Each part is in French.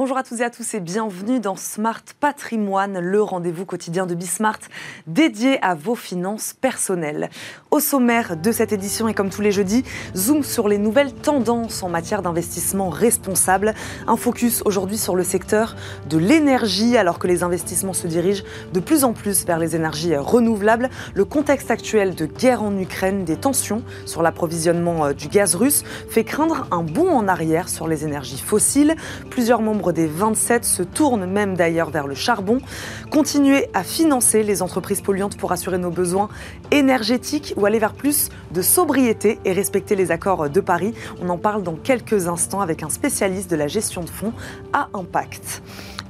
Bonjour à toutes et à tous et bienvenue dans Smart Patrimoine, le rendez-vous quotidien de Bismart dédié à vos finances personnelles. Au sommaire de cette édition et comme tous les jeudis, zoom sur les nouvelles tendances en matière d'investissement responsable. Un focus aujourd'hui sur le secteur de l'énergie alors que les investissements se dirigent de plus en plus vers les énergies renouvelables. Le contexte actuel de guerre en Ukraine, des tensions sur l'approvisionnement euh, du gaz russe fait craindre un bond en arrière sur les énergies fossiles. Plusieurs membres des 27 se tournent même d'ailleurs vers le charbon. Continuer à financer les entreprises polluantes pour assurer nos besoins énergétiques ou aller vers plus de sobriété et respecter les accords de Paris. On en parle dans quelques instants avec un spécialiste de la gestion de fonds à impact.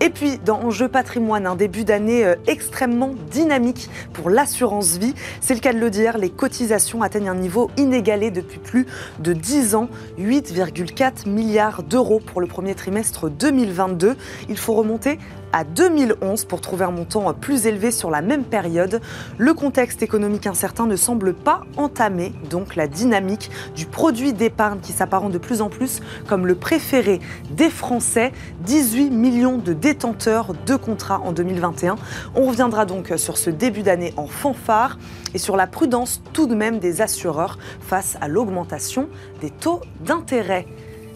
Et puis, dans Enjeu patrimoine, un début d'année euh, extrêmement dynamique pour l'assurance vie. C'est le cas de le dire, les cotisations atteignent un niveau inégalé depuis plus de 10 ans, 8,4 milliards d'euros pour le premier trimestre 2022. Il faut remonter à 2011 pour trouver un montant plus élevé sur la même période. Le contexte économique incertain ne semble pas entamer donc la dynamique du produit d'épargne qui s'apparente de plus en plus comme le préféré des Français. 18 millions de détenteurs de contrats en 2021. On reviendra donc sur ce début d'année en fanfare et sur la prudence tout de même des assureurs face à l'augmentation des taux d'intérêt.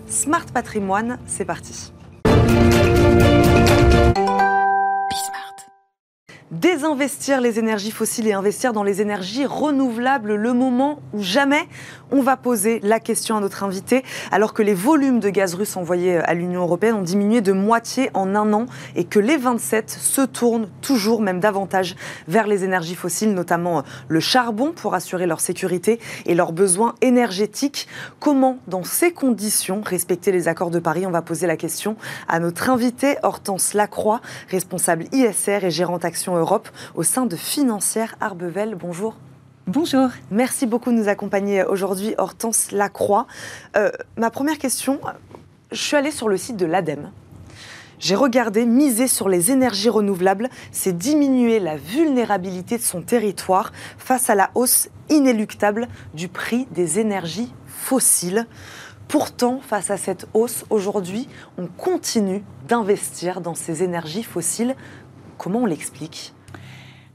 Smart Patrimoine, c'est parti. Désinvestir les énergies fossiles et investir dans les énergies renouvelables, le moment où jamais on va poser la question à notre invité, alors que les volumes de gaz russe envoyés à l'Union européenne ont diminué de moitié en un an et que les 27 se tournent toujours, même davantage, vers les énergies fossiles, notamment le charbon, pour assurer leur sécurité et leurs besoins énergétiques. Comment, dans ces conditions, respecter les accords de Paris? On va poser la question à notre invité, Hortense Lacroix, responsable ISR et gérante Action Europe au sein de Financière Arbevel. Bonjour. Bonjour. Merci beaucoup de nous accompagner aujourd'hui, Hortense Lacroix. Euh, ma première question, je suis allée sur le site de l'ADEME. J'ai regardé, miser sur les énergies renouvelables, c'est diminuer la vulnérabilité de son territoire face à la hausse inéluctable du prix des énergies fossiles. Pourtant, face à cette hausse, aujourd'hui, on continue d'investir dans ces énergies fossiles. Comment on l'explique?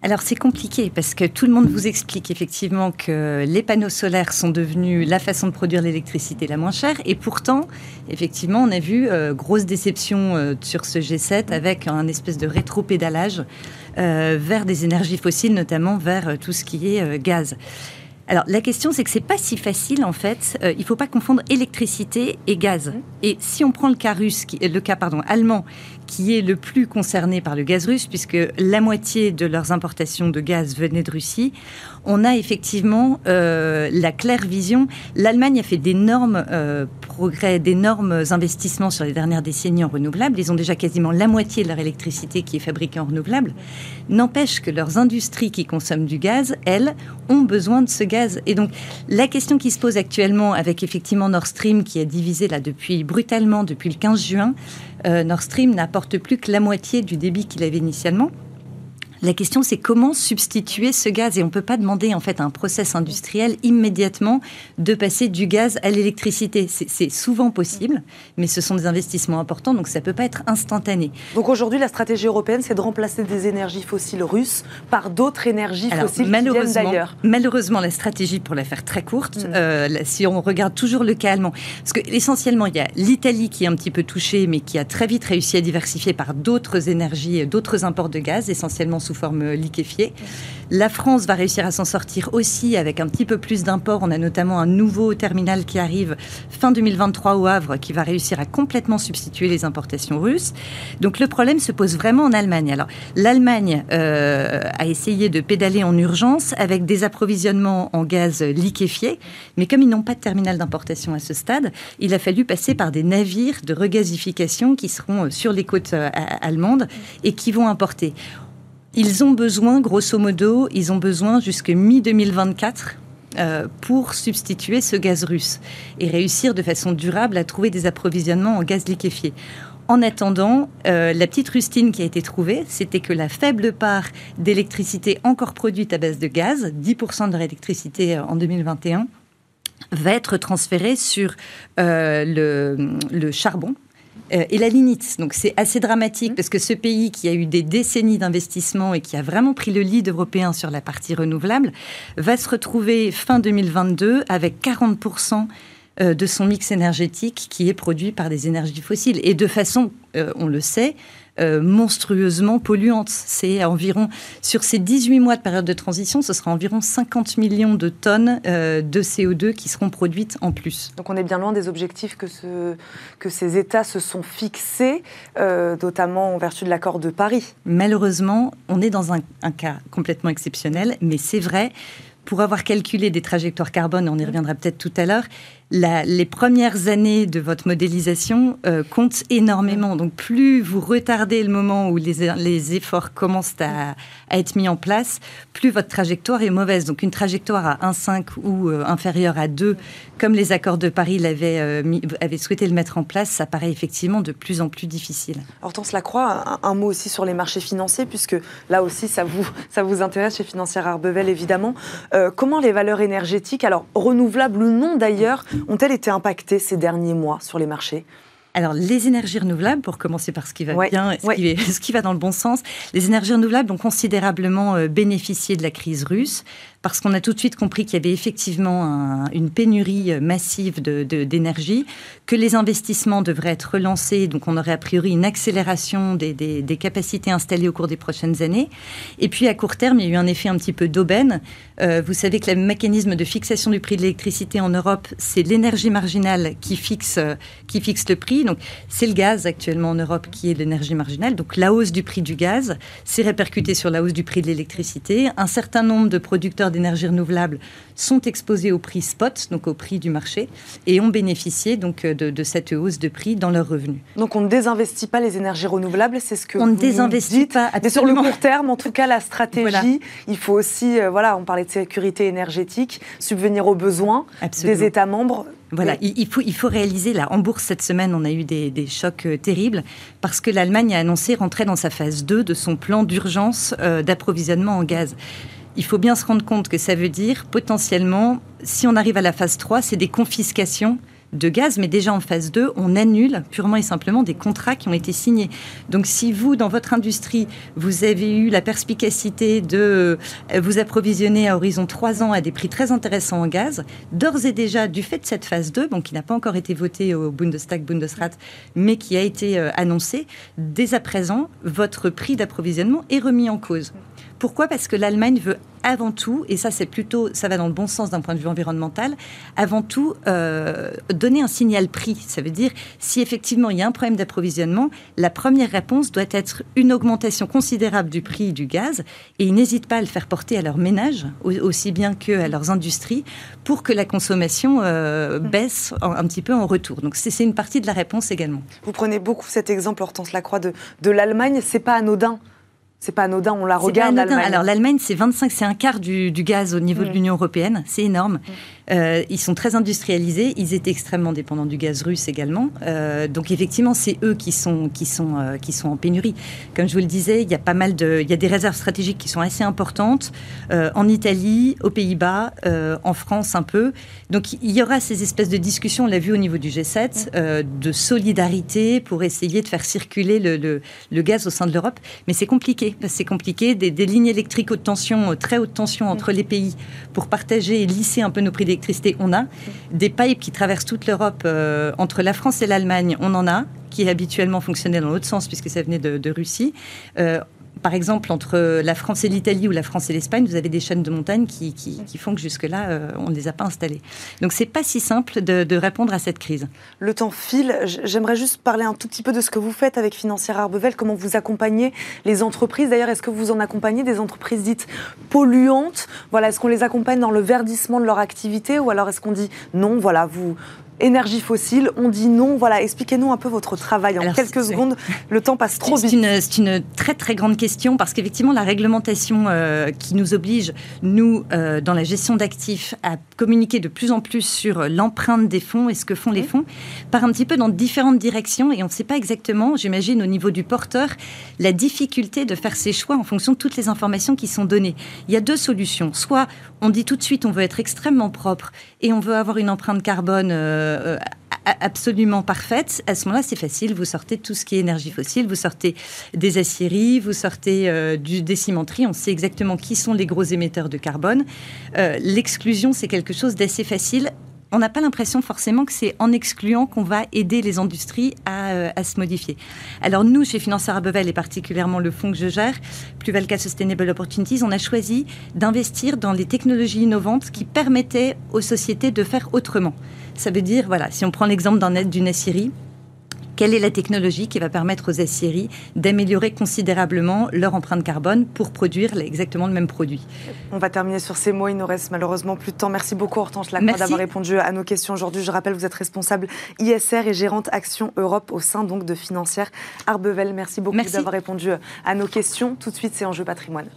Alors c'est compliqué parce que tout le monde vous explique effectivement que les panneaux solaires sont devenus la façon de produire l'électricité la moins chère et pourtant effectivement on a vu euh, grosse déception euh, sur ce G7 avec un espèce de rétro-pédalage euh, vers des énergies fossiles notamment vers tout ce qui est gaz. Alors la question c'est que c'est pas si facile en fait. il faut pas confondre électricité et gaz. Et si on prend le cas russe, qui, le cas pardon allemand, qui est le plus concerné par le gaz russe, puisque la moitié de leurs importations de gaz venaient de Russie, on a effectivement euh, la claire vision. L'Allemagne a fait d'énormes euh, progrès, d'énormes investissements sur les dernières décennies en renouvelables. Ils ont déjà quasiment la moitié de leur électricité qui est fabriquée en renouvelables. N'empêche que leurs industries qui consomment du gaz, elles, ont besoin de ce gaz. Et donc, la question qui se pose actuellement avec effectivement Nord Stream, qui a divisé là depuis brutalement depuis le 15 juin, Nord Stream n'apporte plus que la moitié du débit qu'il avait initialement. La question, c'est comment substituer ce gaz? Et on ne peut pas demander en fait à un process industriel immédiatement de passer du gaz à l'électricité. C'est souvent possible, mais ce sont des investissements importants, donc ça ne peut pas être instantané. Donc aujourd'hui, la stratégie européenne, c'est de remplacer des énergies fossiles russes par d'autres énergies fossiles malheureusement, d'ailleurs. Malheureusement, la stratégie, pour la faire très courte, mm. euh, si on regarde toujours le cas allemand, parce que essentiellement, il y a l'Italie qui est un petit peu touchée, mais qui a très vite réussi à diversifier par d'autres énergies, d'autres imports de gaz, essentiellement sous forme liquéfiée. La France va réussir à s'en sortir aussi avec un petit peu plus d'imports. On a notamment un nouveau terminal qui arrive fin 2023 au Havre qui va réussir à complètement substituer les importations russes. Donc le problème se pose vraiment en Allemagne. Alors l'Allemagne euh, a essayé de pédaler en urgence avec des approvisionnements en gaz liquéfié, mais comme ils n'ont pas de terminal d'importation à ce stade, il a fallu passer par des navires de regasification qui seront sur les côtes euh, allemandes et qui vont importer. Ils ont besoin, grosso modo, ils ont besoin jusqu'à mi-2024 euh, pour substituer ce gaz russe et réussir de façon durable à trouver des approvisionnements en gaz liquéfié. En attendant, euh, la petite rustine qui a été trouvée, c'était que la faible part d'électricité encore produite à base de gaz, 10% de leur électricité euh, en 2021, va être transférée sur le, charbon euh, et la lignite. Donc c'est assez dramatique mmh. parce que ce pays qui a eu des décennies d'investissement et qui a vraiment pris le lead européen sur la partie renouvelable va se retrouver fin 2022 avec 40% euh, de son mix énergétique qui est produit par des énergies fossiles. Et de façon, euh, on le sait, euh, monstrueusement polluante. C'est environ, sur ces 18 mois de période de transition, ce sera environ 50 millions de tonnes euh, de CO2 qui seront produites en plus. Donc on est bien loin des objectifs que, ce, que ces États se sont fixés, euh, notamment en vertu de l'accord de Paris. Malheureusement, on est dans un, un cas complètement exceptionnel, mais c'est vrai, pour avoir calculé des trajectoires carbone, on y reviendra peut-être tout à l'heure, les premières années de votre modélisation euh, comptent énormément. Donc plus vous retardez le moment où les, efforts commencent à, être mis en place, plus votre trajectoire est mauvaise. Donc une trajectoire à 1,5 ou euh, inférieure à 2, comme les accords de Paris l'avaient euh, souhaité le mettre en place, ça paraît effectivement de plus en plus difficile. Hortense Lacroix, un, un mot aussi sur les marchés financiers, puisque là aussi ça vous, ça vous intéresse chez Financière Arbevel évidemment. comment les valeurs énergétiques, alors renouvelables ou non d'ailleurs, ont-elles été impactées ces derniers mois sur les marchés? Alors, les énergies renouvelables, pour commencer par ce qui va bien, ce, qui, ce, qui, va dans le bon sens, les énergies renouvelables ont considérablement euh, bénéficié de la crise russe parce qu'on a tout de suite compris qu'il y avait effectivement une pénurie massive d'énergie, que les investissements devraient être relancés, donc on aurait a priori une accélération des, des, capacités installées au cours des prochaines années. Et puis à court terme, il y a eu un effet un petit peu d'aubaine. Euh, vous savez que le mécanisme de fixation du prix de l'électricité en Europe, c'est l'énergie marginale qui fixe, qui fixe le prix. Donc c'est le gaz actuellement en Europe qui est l'énergie marginale. Donc la hausse du prix du gaz s'est répercutée sur la hausse du prix de l'électricité. Un certain nombre de producteurs d'énergie renouvelable sont exposés au prix spot, donc au prix du marché, et ont bénéficié donc euh, de, cette hausse de prix dans leurs revenus. Donc on ne désinvestit pas les énergies renouvelables, c'est ce que on ne désinvestit pas. Mais sur le court terme, en tout cas, la stratégie, il faut aussi, euh, voilà, on parlait de sécurité énergétique, subvenir aux besoins des États membres. Voilà, il, faut, il faut réaliser, là, en bourse cette semaine, on a eu des, chocs euh, terribles parce que l'Allemagne a annoncé rentrer dans sa phase 2 de son plan d'urgence d'approvisionnement en gaz il faut bien se rendre compte que ça veut dire potentiellement, si on arrive à la phase 3, c'est des confiscations de gaz, mais déjà en phase 2, on annule purement et simplement des contrats qui ont été signés. Donc si vous, dans votre industrie, vous avez eu la perspicacité de euh, vous approvisionner à horizon 3 ans à des prix très intéressants en gaz, d'ores et déjà, du fait de cette phase 2, donc qui n'a pas encore été votée au Bundestag, Bundesrat, mais qui a été euh, annoncée, dès à présent, votre prix d'approvisionnement est remis en cause. Pourquoi? Parce que l'Allemagne veut avant tout, et ça c'est plutôt, ça va dans le bon sens d'un point de vue environnemental, avant tout euh, donner un signal prix. Ça veut dire si effectivement il y a un problème d'approvisionnement, la première réponse doit être une augmentation considérable du prix du gaz, et ils n'hésitent pas à le faire porter à leurs ménages aussi bien qu'à leurs industries pour que la consommation euh, mmh. baisse un, petit peu en retour. Donc c'est une partie de la réponse également. Vous prenez beaucoup cet exemple, Hortense Lacroix, de, de l'Allemagne. C'est pas anodin c'est pas anodin, on la regarde. Alors l'Allemagne, c'est 25, c'est un quart du, gaz au niveau de mm. l'Union européenne, c'est énorme. Mm. Euh, ils sont très industrialisés, ils étaient extrêmement dépendants du gaz russe également. Euh, donc effectivement, c'est eux qui sont qui sont euh, qui sont en pénurie. Comme je vous le disais, il y a pas mal de, il y a des réserves stratégiques qui sont assez importantes en Italie, aux Pays-Bas, en France un peu. Donc il y aura ces espèces de discussions, on l'a vu au niveau du G7, de solidarité pour essayer de faire circuler le, le, gaz au sein de l'Europe. Mais c'est compliqué. C'est compliqué. Des, des, lignes électriques haute tension, très haute tension entre les pays pour partager et lisser un peu nos prix on a. Des pipes qui traversent toute l'Europe euh, entre la France et l'Allemagne, on en a qui habituellement fonctionnaient dans l'autre sens puisque ça venait de, Russie. Euh, par exemple, entre la France et l'Italie ou la France et l'Espagne, vous avez des chaînes de montagne qui, font que jusque-là, euh, on ne les a pas installées. Donc, c'est pas si simple de, répondre à cette crise. Le temps file. J'aimerais juste parler un tout petit peu de ce que vous faites avec Financière Arbevel, comment vous accompagnez les entreprises. D'ailleurs, est-ce que vous en accompagnez des entreprises dites polluantes? Voilà, est-ce qu'on les accompagne dans le verdissement de leur activité ou alors est-ce qu'on dit non, voilà, vous énergie fossile. On dit non. Voilà, expliquez-nous un peu votre travail en quelques secondes. Le temps passe trop vite. C'est une, très très grande question parce qu'effectivement, la réglementation euh, qui nous oblige, nous, euh, dans la gestion d'actifs, à communiquer de plus en plus sur l'empreinte des fonds et ce que font les fonds, part un petit peu dans différentes directions et on ne sait pas exactement, j'imagine, au niveau du porteur, la difficulté de faire ses choix en fonction de toutes les informations qui sont données. Il y a deux solutions. Soit on dit tout de suite on veut être extrêmement propre et on veut avoir une empreinte carbone. Euh, absolument parfaite, à ce moment-là, c'est facile. Vous sortez tout ce qui est énergie fossile, vous sortez des aciéries, vous sortez euh, du, des cimenteries. On sait exactement qui sont les gros émetteurs de carbone. Euh, l'exclusion, c'est quelque chose d'assez facile on n'a pas l'impression forcément que c'est en excluant qu'on va aider les industries à, à, se modifier. Alors nous, chez Financeur Arbevel et particulièrement le fonds que je gère, Pluvalca Sustainable Opportunities, on a choisi d'investir dans les technologies innovantes qui permettaient aux sociétés de faire autrement. Ça veut dire, voilà, si on prend l'exemple d'une aciérie, quelle est la technologie qui va permettre aux aciéries d'améliorer considérablement leur empreinte carbone pour produire exactement le même produit On va terminer sur ces mots. Il nous reste malheureusement plus de temps. Merci beaucoup, Hortense Lacroix, d'avoir répondu à nos questions aujourd'hui. Je rappelle, vous êtes responsable ISR et gérante Action Europe au sein donc de Financière Arbevel. Merci beaucoup d'avoir répondu à nos questions. Tout de suite, c'est Enjeu patrimoine.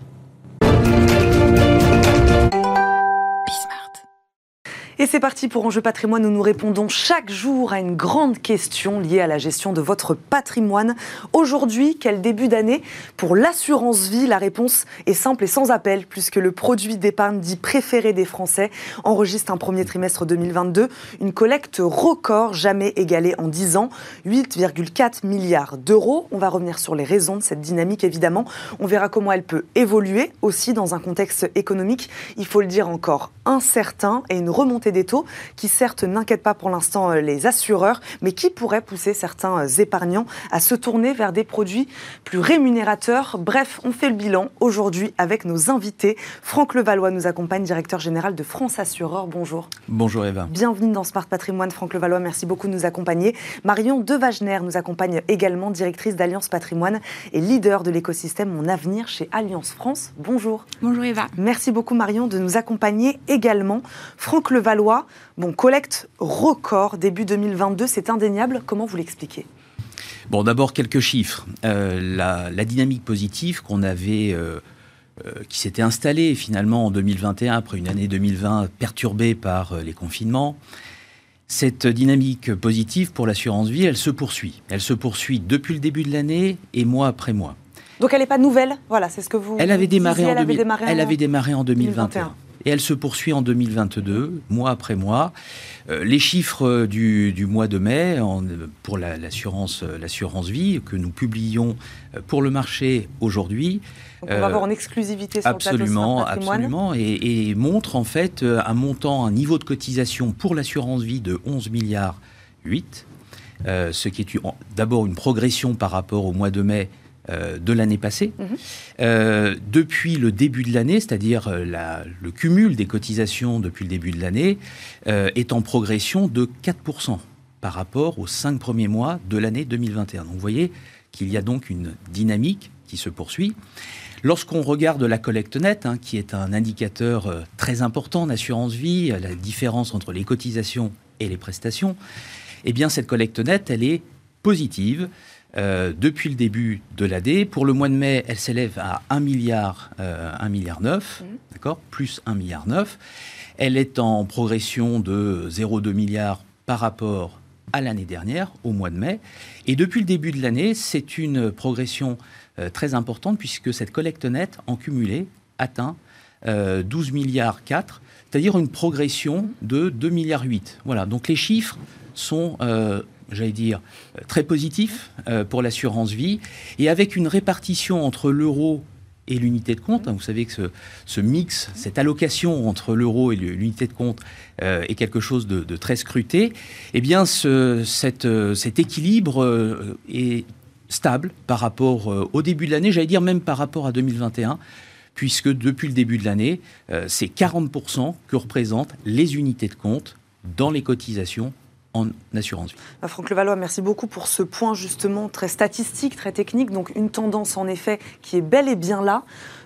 Et c'est parti pour Enjeu patrimoine où nous répondons chaque jour à une grande question liée à la gestion de votre patrimoine. Aujourd'hui, quel début d'année Pour l'assurance vie, la réponse est simple et sans appel puisque le produit d'épargne dit préféré des Français enregistre un premier trimestre 2022 une collecte record jamais égalée en 10 ans, 8,4 milliards d'euros. On va revenir sur les raisons de cette dynamique évidemment. On verra comment elle peut évoluer aussi dans un contexte économique, il faut le dire encore, incertain et une remontée des taux qui certes n'inquiètent pas pour l'instant euh, les assureurs, mais qui pourraient pousser certains euh, épargnants à se tourner vers des produits plus rémunérateurs. Bref, on fait le bilan aujourd'hui avec nos invités. Franck Levallois nous accompagne, directeur général de France Assureur. Bonjour. Bonjour Eva. Bienvenue dans Smart Patrimoine. Franck Levallois, merci beaucoup de nous accompagner. Marion Devagener nous accompagne également, directrice d'Alliance Patrimoine et leader de l'écosystème Mon Avenir chez Alliance France. Bonjour. Bonjour Eva. Merci beaucoup Marion de nous accompagner également. Franck Levallois Bon, collecte record début 2022, c'est indéniable. Comment vous l'expliquez? Bon, d'abord quelques chiffres. Euh, la, dynamique positive qu'on avait, euh, euh, qui s'était installée finalement en 2021 après une année 2020 perturbée par les confinements. Cette dynamique positive pour l'assurance vie, elle se poursuit. Elle se poursuit depuis le début de l'année et mois après mois. Donc elle n'est pas nouvelle, voilà, c'est ce que vous. Elle avait démarré, en, elle avait démarré en 2021 et elle se poursuit en 2022, mois après mois. Euh, les chiffres du, mois de mai pour l'assurance l'assurance vie que nous publions euh, pour le marché aujourd'hui. on va avoir en exclusivité sur absolument, le plateau Absolument, et, et, montre en fait euh, un montant, un niveau de cotisation pour l'assurance vie de 11 milliards 8, ce qui est d'abord une progression par rapport au mois de mai euh, de l'année passée. Mhm. Euh, depuis le début de l'année, c'est-à-dire euh, le cumul des cotisations depuis le début de l'année, est en progression de 4% par rapport aux cinq premiers mois de l'année 2021. Donc vous voyez qu'il y a donc une dynamique qui se poursuit. Lorsqu'on regarde la collecte nette, hein, qui est un indicateur très important d'assurance vie, la différence entre les cotisations et les prestations, eh bien cette collecte nette, elle est positive. Euh, depuis le début de l'année. Pour le mois de mai, elle s'élève à 1 milliard, euh, 1 milliard 9, mmh. d'accord, plus 1 milliard 9. Elle est en progression de 0,2 milliard par rapport à l'année dernière, au mois de mai. Et depuis le début de l'année, c'est une progression euh, très importante puisque cette collecte nette en cumulé atteint 12 euh, milliards 4, c'est-à-dire une progression de 2 milliards 8. Voilà, donc les chiffres sont j'allais dire, très positif euh, pour l'assurance vie, et avec une répartition entre l'euro et l'unité de compte. Hein, vous savez que ce, mix, cette allocation entre l'euro et l'unité de compte euh, est quelque chose de, très scruté. Eh bien, ce, euh, cet équilibre est stable par rapport au début de l'année, j'allais dire même par rapport à 2021 puisque depuis le début de l'année, c'est 40% que représentent les unités de compte dans les cotisations en assurance. Bah, Franck Levallois, merci beaucoup pour ce point justement très statistique, très technique. Donc une tendance en effet qui est bel et bien là.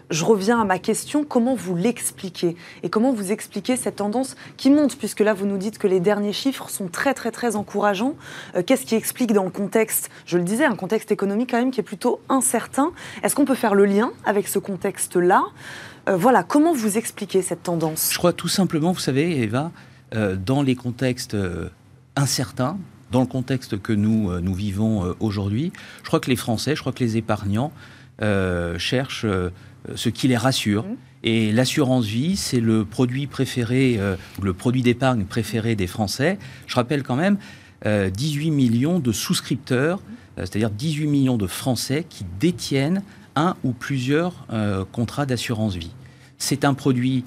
Je reviens à ma question, comment vous l'expliquez? Et comment vous expliquez cette tendance qui monte? Puisque là, vous nous dites que les derniers chiffres sont très, très, très encourageants. Euh, qu'est-ce qui explique dans le contexte, je le disais, un contexte économique quand même qui est plutôt incertain Est-ce qu'on peut faire le lien avec ce contexte-là? Euh, Voilà, comment vous expliquez cette tendance? Je crois tout simplement, vous savez, Eva, euh, dans les contextes incertain dans le contexte que nous, euh, nous vivons euh, aujourd'hui. Je crois que les Français, je crois que les épargnants euh, cherchent ce qui les rassure. Mmh. Et l'assurance vie, c'est le produit préféré, le produit d'épargne préféré des Français. Je rappelle quand même 18 millions de souscripteurs, c'est-à-dire 18 millions de Français qui détiennent un ou plusieurs contrats d'assurance vie. C'est un produit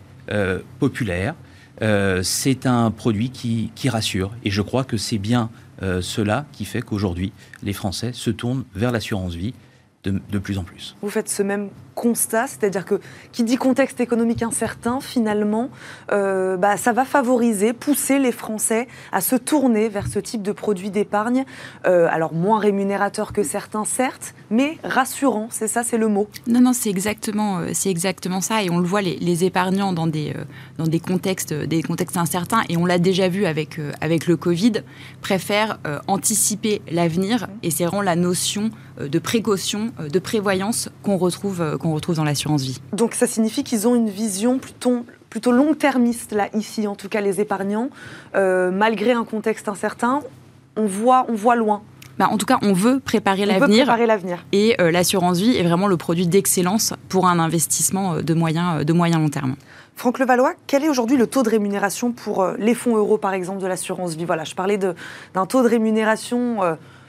populaire, c'est un produit qui, rassure, et je crois que c'est bien cela qui fait qu'aujourd'hui, les Français se tournent vers l'assurance vie de, plus en plus. Vous faites ce même constat, c'est-à-dire que qui dit contexte économique incertain, finalement, euh, bah, ça va favoriser, pousser les Français à se tourner vers ce type de produit d'épargne, euh, alors moins rémunérateur que certains, certes, mais rassurant, c'est ça, c'est le mot. Non, non, c'est exactement, euh, c'est exactement ça, et on le voit, les, épargnants dans des, dans des contextes, des contextes incertains, et on l'a déjà vu avec, avec le Covid, préfèrent anticiper l'avenir, et c'est vraiment la notion de précaution, de prévoyance qu'on retrouve, retrouve dans l'assurance vie. Donc ça signifie qu'ils ont une vision plutôt, plutôt long-termiste, là, ici, en tout cas les épargnants. Euh, malgré un contexte incertain, on voit, on voit loin. Bah, en tout cas, on veut préparer l'avenir. Et euh, l'assurance vie est vraiment le produit d'excellence pour un investissement euh, de moyen, de moyen long terme. Franck Levallois, quel est aujourd'hui le taux de rémunération pour les fonds euros, par exemple, de l'assurance vie? Voilà, je parlais d'un taux de rémunération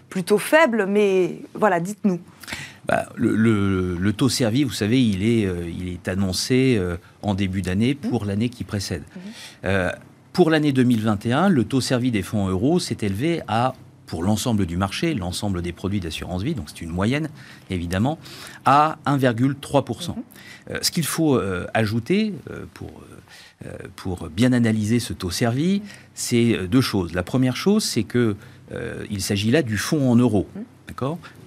plutôt faible, mais voilà, dites-nous. Bah, le, taux servi, vous savez, il est, euh, il est annoncé euh, en début d'année pour l'année qui précède. Mhm. Euh, pour l'année 2021, le taux servi des fonds euros s'est élevé à, pour l'ensemble du marché, l'ensemble des produits d'assurance vie, donc c'est une moyenne évidemment, à 1,3%. Mhm. ce qu'il faut ajouter pour pour bien analyser ce taux servi, c'est deux choses. La première chose, c'est que il s'agit là du fonds en euros. Mhm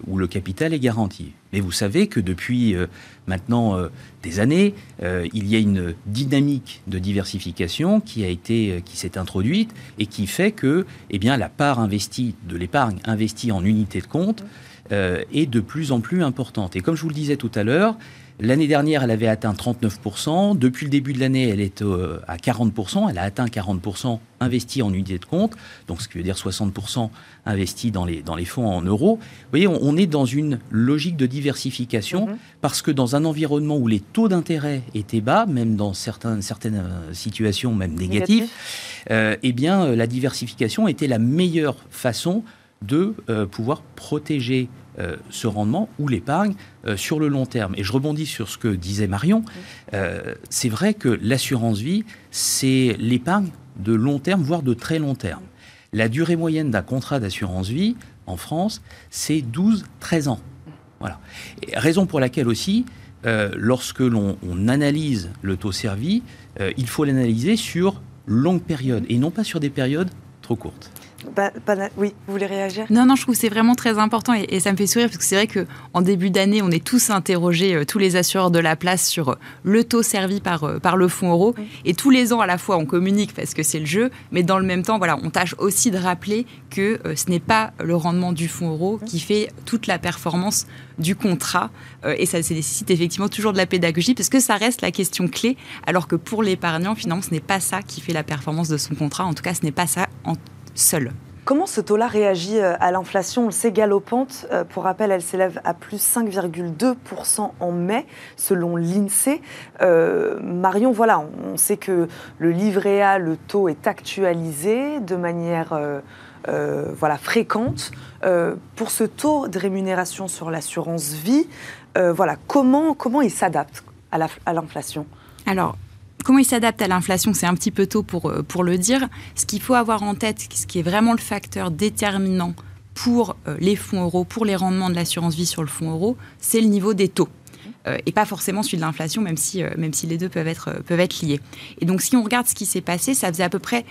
où le capital est garanti. Mais vous savez que depuis euh, maintenant euh, des années, euh, il y a une dynamique de diversification qui a été, qui s'est introduite et qui fait que, eh bien, la part investie de l'épargne investie en unité de compte est de plus en plus importante. Et comme je vous le disais tout à l'heure, L'année dernière, elle avait atteint 39%. Depuis le début de l'année, elle est euh, à 40%. Elle a atteint 40% investi en unité de compte, donc ce qui veut dire 60% investi dans les, dans les fonds en euros. Vous voyez, on, est dans une logique de diversification mhm. parce que dans un environnement où les taux d'intérêt étaient bas, même dans certaines, certaines euh, situations même négatives, euh, eh bien, la diversification était la meilleure façon de pouvoir protéger euh, ce rendement ou l'épargne euh, sur le long terme. Et je rebondis sur ce que disait Marion. Euh, c'est vrai que l'assurance vie, c'est l'épargne de long terme, voire de très long terme. La durée moyenne d'un contrat d'assurance vie en France, c'est 12-13 ans. Voilà. raison pour laquelle aussi, lorsque l'on analyse le taux servi, il faut l'analyser sur longue période et non pas sur des périodes trop courtes oui, vous voulez réagir? Non, non, je trouve que c'est vraiment très important et, ça me fait sourire parce que c'est vrai qu'en début d'année, on est tous interrogés, euh, tous les assureurs de la place, sur euh, le taux servi par, euh, par le fonds euro. Et tous les ans, à la fois, on communique parce que c'est le jeu, mais dans le même temps, voilà, on tâche aussi de rappeler que ce n'est pas le rendement du fonds euro qui fait toute la performance du contrat. et ça nécessite effectivement toujours de la pédagogie parce que ça reste la question clé, alors que pour l'épargnant, finalement, ce n'est pas ça qui fait la performance de son contrat. En tout cas, ce n'est pas ça en seul. Comment ce taux-là réagit euh, à l'inflation? On le sait, galopante. Euh, pour rappel, elle s'élève à plus 5,2% en mai, selon l'INSEE. Euh, Marion, voilà, on sait que le livret A, le taux est actualisé de manière voilà, fréquente. pour ce taux de rémunération sur l'assurance vie, voilà, comment, comment il s'adapte à l'inflation? Alors, Comment il s'adapte à l'inflation C'est un petit peu tôt pour, euh, pour le dire. Ce qu'il faut avoir en tête, ce qui est vraiment le facteur déterminant pour euh, les fonds euros, pour les rendements de l'assurance vie sur le fonds euro, c'est le niveau des taux. Euh, et pas forcément celui de l'inflation, même si, même si les deux peuvent être, peuvent être liés. Et donc, si on regarde ce qui s'est passé, ça faisait à peu près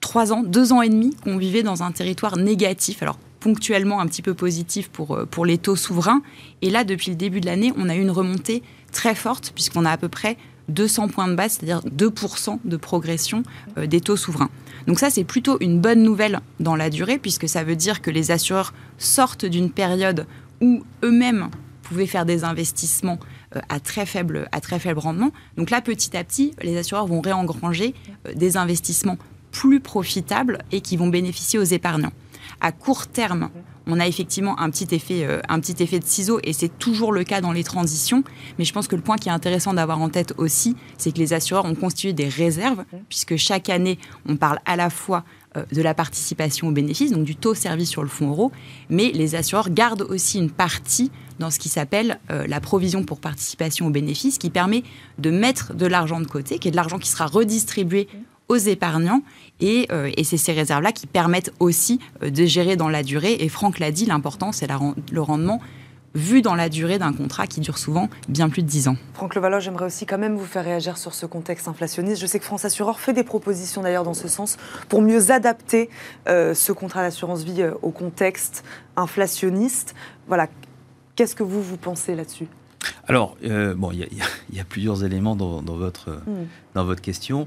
trois ans, deux ans et demi qu'on vivait dans un territoire négatif. Alors, ponctuellement un petit peu positif pour, pour les taux souverains. Et là, depuis le début de l'année, on a eu une remontée très forte, puisqu'on a à peu près 200 points de base, c'est-à-dire 2% de progression euh, des taux souverains. Donc ça, c'est plutôt une bonne nouvelle dans la durée, puisque ça veut dire que les assureurs sortent d'une période où eux-mêmes pouvaient faire des investissements euh, à très, faible, à très faible rendement. Donc là, petit à petit, les assureurs vont réengranger euh, des investissements plus profitables et qui vont bénéficier aux épargnants. À court terme, on a effectivement un petit effet, euh, un petit effet de ciseau et c'est toujours le cas dans les transitions. Mais je pense que le point qui est intéressant d'avoir en tête aussi, c'est que les assureurs ont constitué des réserves, puisque chaque année, on parle à la fois euh, de la participation aux bénéfices, donc du taux servi sur le fonds euro, mais les assureurs gardent aussi une partie dans ce qui s'appelle euh, la provision pour participation aux bénéfices, qui permet de mettre de l'argent de côté, qui est de l'argent qui sera redistribué aux épargnants. Et, euh, et c'est ces réserves-là qui permettent aussi de gérer dans la durée. Et Franck l'a dit, l'important, c'est le rendement vu dans la durée d'un contrat qui dure souvent bien plus de 10 ans. Franck Levallois, j'aimerais aussi quand même vous faire réagir sur ce contexte inflationniste. Je sais que France Assureur fait des propositions d'ailleurs dans ce sens pour mieux adapter euh, ce contrat d'assurance vie euh, au contexte inflationniste. Voilà, qu'est-ce que vous, vous pensez là-dessus? Alors, euh, bon, il y, a plusieurs éléments dans, votre, hmm. dans votre question.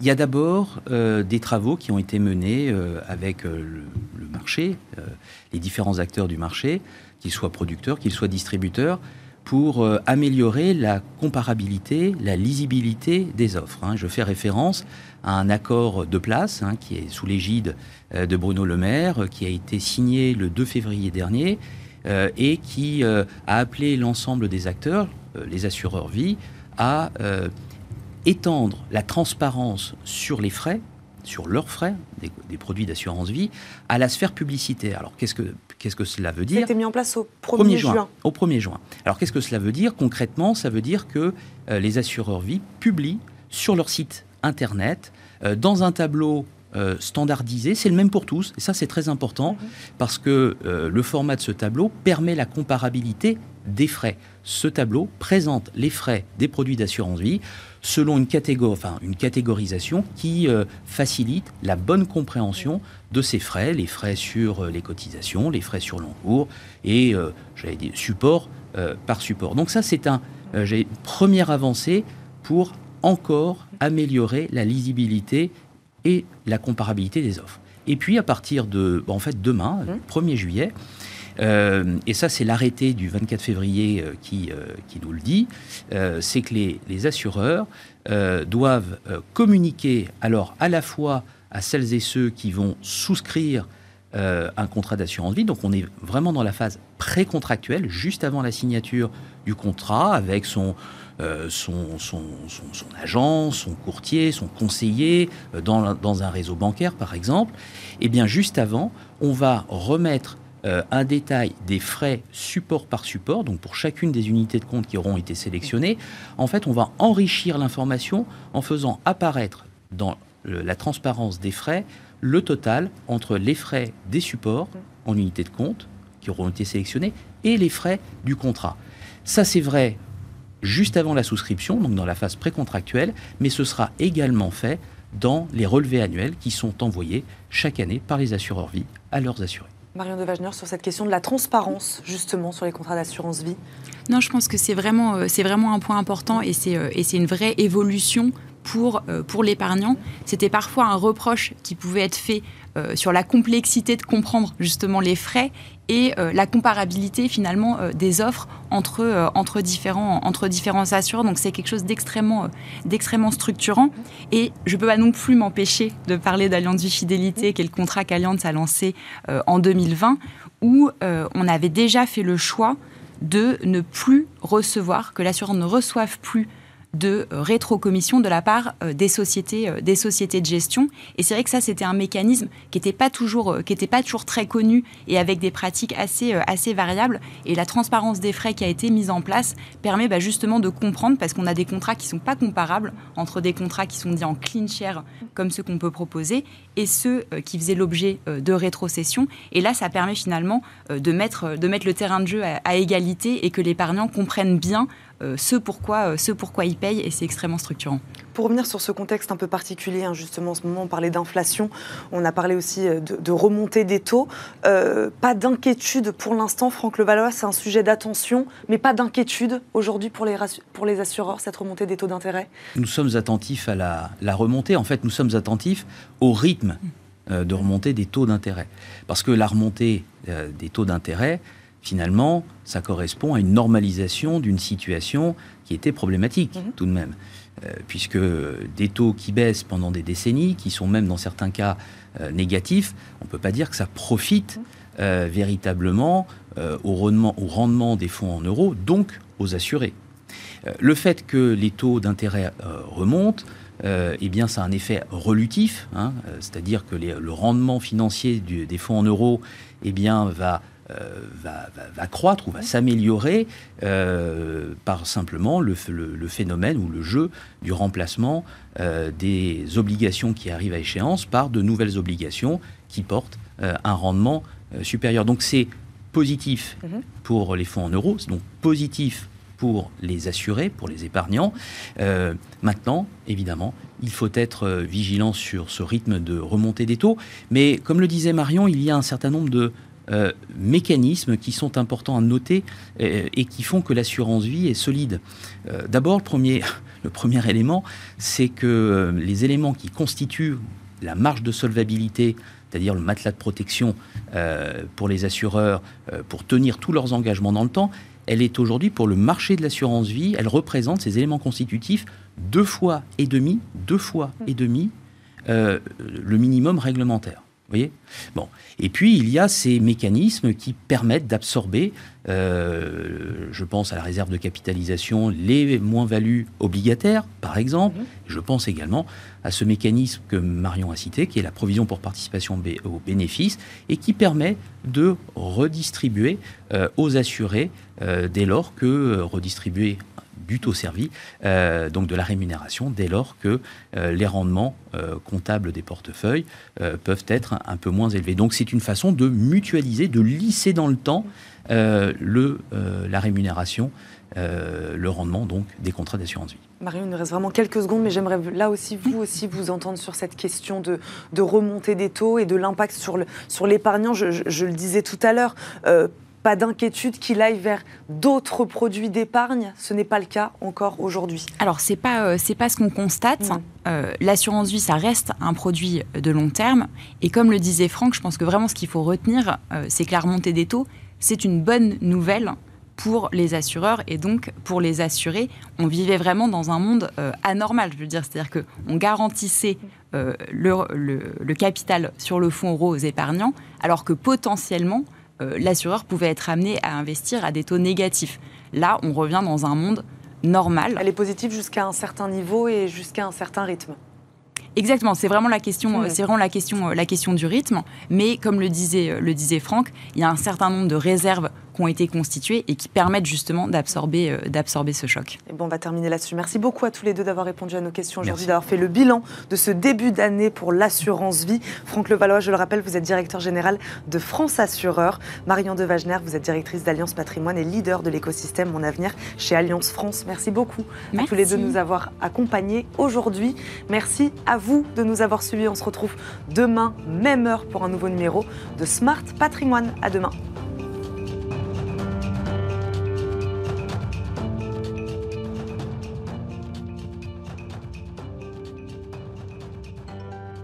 Il y a d'abord des travaux qui ont été menés avec le, le, marché, les différents acteurs du marché, qu'ils soient producteurs, qu'ils soient distributeurs, pour euh, améliorer la comparabilité, la lisibilité des offres. Hein. Je fais référence à un accord de place hein, qui est sous l'égide euh, de Bruno Le Maire, qui a été signé le 2 février dernier euh, et qui a appelé l'ensemble des acteurs, les assureurs vie, à étendre la transparence sur les frais sur leurs frais, des, produits d'assurance vie, à la sphère publicitaire. Alors qu'est-ce que, qu'est-ce que cela veut dire été mis en place au 1er, juin. Au 1er juin. Alors qu'est-ce que cela veut dire Concrètement, ça veut dire que euh, les assureurs vie publient sur leur site internet, euh, dans un tableau euh, standardisé, c'est le même pour tous, et ça c'est très important, mhm. parce que le format de ce tableau permet la comparabilité des frais. Ce tableau présente les frais des produits d'assurance vie selon une, catégorie, enfin, une catégorisation qui euh, facilite la bonne compréhension de ces frais, les frais sur euh, les cotisations, les frais sur l'encours et, euh, j'allais dire, support par support. Donc ça, c'est un, une première avancée pour encore améliorer la lisibilité et la comparabilité des offres. Et puis à partir de, en fait, demain, le 1er juillet, euh, et ça, c'est l'arrêté du 24 février euh, qui, euh, qui, nous le dit, c'est que les, les assureurs doivent communiquer alors à la fois à celles et ceux qui vont souscrire un contrat d'assurance vie. Donc on est vraiment dans la phase pré-contractuelle, juste avant la signature du contrat, avec son, son, son, agent, son courtier, son conseiller, dans, dans, un réseau bancaire par exemple. Et bien juste avant, on va remettre euh, un détail des frais support par support, donc pour chacune des unités de compte qui auront été sélectionnées, en fait, on va enrichir l'information en faisant apparaître dans la transparence des frais le total entre les frais des supports en unités de compte qui auront été sélectionnés et les frais du contrat. Ça, c'est vrai juste avant la souscription, donc dans la phase précontractuelle, mais ce sera également fait dans les relevés annuels qui sont envoyés chaque année par les assureurs vie à leurs assurés. Marion de Wagener, sur cette question de la transparence, justement, sur les contrats d'assurance vie Non, je pense que c'est vraiment, euh, un point important et c'est, euh, une vraie évolution pour, euh, pour l'épargnant. C'était parfois un reproche qui pouvait être fait sur la complexité de comprendre justement les frais et la comparabilité finalement des offres entre, entre, différents, entre différents assureurs. Donc c'est quelque chose d'extrêmement, d'extrêmement structurant. Et je ne peux pas non plus m'empêcher de parler d'Alliance Vie Fidélité, qui est le contrat qu'Alliance a lancé en 2020, où on avait déjà fait le choix de ne plus recevoir, que l'assureur ne reçoive plus de euh, rétrocommission de la part euh, des sociétés, euh, des sociétés de gestion. Et c'est vrai que ça, c'était un mécanisme qui n'était pas toujours, pas toujours très connu et avec des pratiques assez, assez variables. Et la transparence des frais qui a été mise en place permet bah, justement de comprendre, parce qu'on a des contrats qui sont pas comparables entre des contrats qui sont dits en clean share, comme ceux qu'on peut proposer, et ceux qui faisaient l'objet de rétrocession. Et là, ça permet finalement de mettre, de mettre le terrain de jeu à, à égalité et que l'épargnant comprenne bien ce, pourquoi, euh, ce pourquoi ils payent et c'est extrêmement structurant. Pour revenir sur ce contexte un peu particulier, hein, justement en ce moment on parlait d'inflation, on a parlé aussi euh, de, remontée des taux. pas d'inquiétude pour l'instant, Franck Levallois, c'est un sujet d'attention, mais pas d'inquiétude aujourd'hui pour les, pour les assureurs, cette remontée des taux d'intérêt? Nous sommes attentifs à la, la, remontée, en fait nous sommes attentifs au rythme de remontée des taux d'intérêt. Parce que la remontée des taux d'intérêt, finalement, ça correspond à une normalisation d'une situation qui était problématique mhm. tout de même. puisque des taux qui baissent pendant des décennies, qui sont même dans certains cas négatifs, on ne peut pas dire que ça profite véritablement au, rendement, au rendement des fonds en euros, donc aux assurés. le fait que les taux d'intérêt remontent, euh, eh bien, ça a un effet relutif, hein, euh, c'est-à-dire que le rendement financier des fonds en euros eh bien, va, euh, va, croître ou va s'améliorer par simplement le, phénomène ou le jeu du remplacement des obligations qui arrivent à échéance par de nouvelles obligations qui portent un rendement supérieur. Donc c'est positif mm-hmm. pour les fonds en euros, c'est donc positif pour les assurés, pour les épargnants. Euh, maintenant, évidemment, il faut être euh, vigilant sur ce rythme de remontée des taux. Mais comme le disait Marion, il y a un certain nombre de euh, mécanismes qui sont importants à noter et, qui font que l'assurance vie est solide. D'abord, le premier, le premier élément, c'est que les éléments qui constituent la marge de solvabilité, c'est-à-dire le matelas de protection pour les assureurs, pour tenir tous leurs engagements dans le temps, elle est aujourd'hui pour le marché de l'assurance vie, elle représente ces éléments constitutifs deux fois et demi, deux fois et demi euh, le minimum réglementaire. Vous voyez? Bon. Et puis, il y a ces mécanismes qui permettent d'absorber, euh, je pense à la réserve de capitalisation, les moins-values obligataires, par exemple. Mhm. Je pense également à ce mécanisme que Marion a cité, qui est la provision pour participation aux bénéfices, et qui permet de redistribuer euh, aux assurés euh, dès lors que redistribuer taux servi, euh, donc de la rémunération, dès lors que euh, les rendements euh, comptables des portefeuilles peuvent être un, peu moins élevés. Donc c'est une façon de mutualiser, de lisser dans le temps le, la rémunération, le rendement donc des contrats d'assurance vie. Marion, il nous reste vraiment quelques secondes, mais j'aimerais là aussi, vous aussi, vous entendre sur cette question de, de remontée des taux et de l'impact sur l'épargnant. Sur je, je, le disais tout à l'heure, pas d'inquiétude qu'il aille vers d'autres produits d'épargne. Ce n'est pas le cas encore aujourd'hui. Alors, ce n'est pas, euh, c'est pas ce qu'on constate. Euh, l'assurance vie, ça reste un produit de long terme. Et comme le disait Franck, je pense que vraiment ce qu'il faut retenir, euh, c'est que la remontée des taux, c'est une bonne nouvelle pour les assureurs et donc pour les assurés. On vivait vraiment dans un monde anormal, je veux dire. C'est-à-dire qu'on garantissait le, le capital sur le fonds euro aux épargnants, alors que potentiellement, l'assureur pouvait être amené à investir à des taux négatifs. Là, on revient dans un monde normal. Elle est positive jusqu'à un certain niveau et jusqu'à un certain rythme. Exactement, c'est vraiment la question, c'est vraiment la question, la question du rythme. Mais comme le disait, le disait Franck, il y a un certain nombre de réserves ont été constituées et qui permettent justement d'absorber, euh, d'absorber ce choc. Et bon, on va terminer là-dessus. Merci beaucoup à tous les deux d'avoir répondu à nos questions aujourd'hui, d'avoir fait le bilan de ce début d'année pour l'assurance vie. Franck Levallois, je le rappelle, vous êtes directeur général de France Assureur. Marion De Wagener, vous êtes directrice d'Alliance Patrimoine et leader de l'écosystème Mon Avenir chez Alliance France. Merci beaucoup à tous les deux de nous avoir accompagnés aujourd'hui. Merci à vous de nous avoir suivis. On se retrouve demain, même heure, pour un nouveau numéro de Smart Patrimoine. À demain.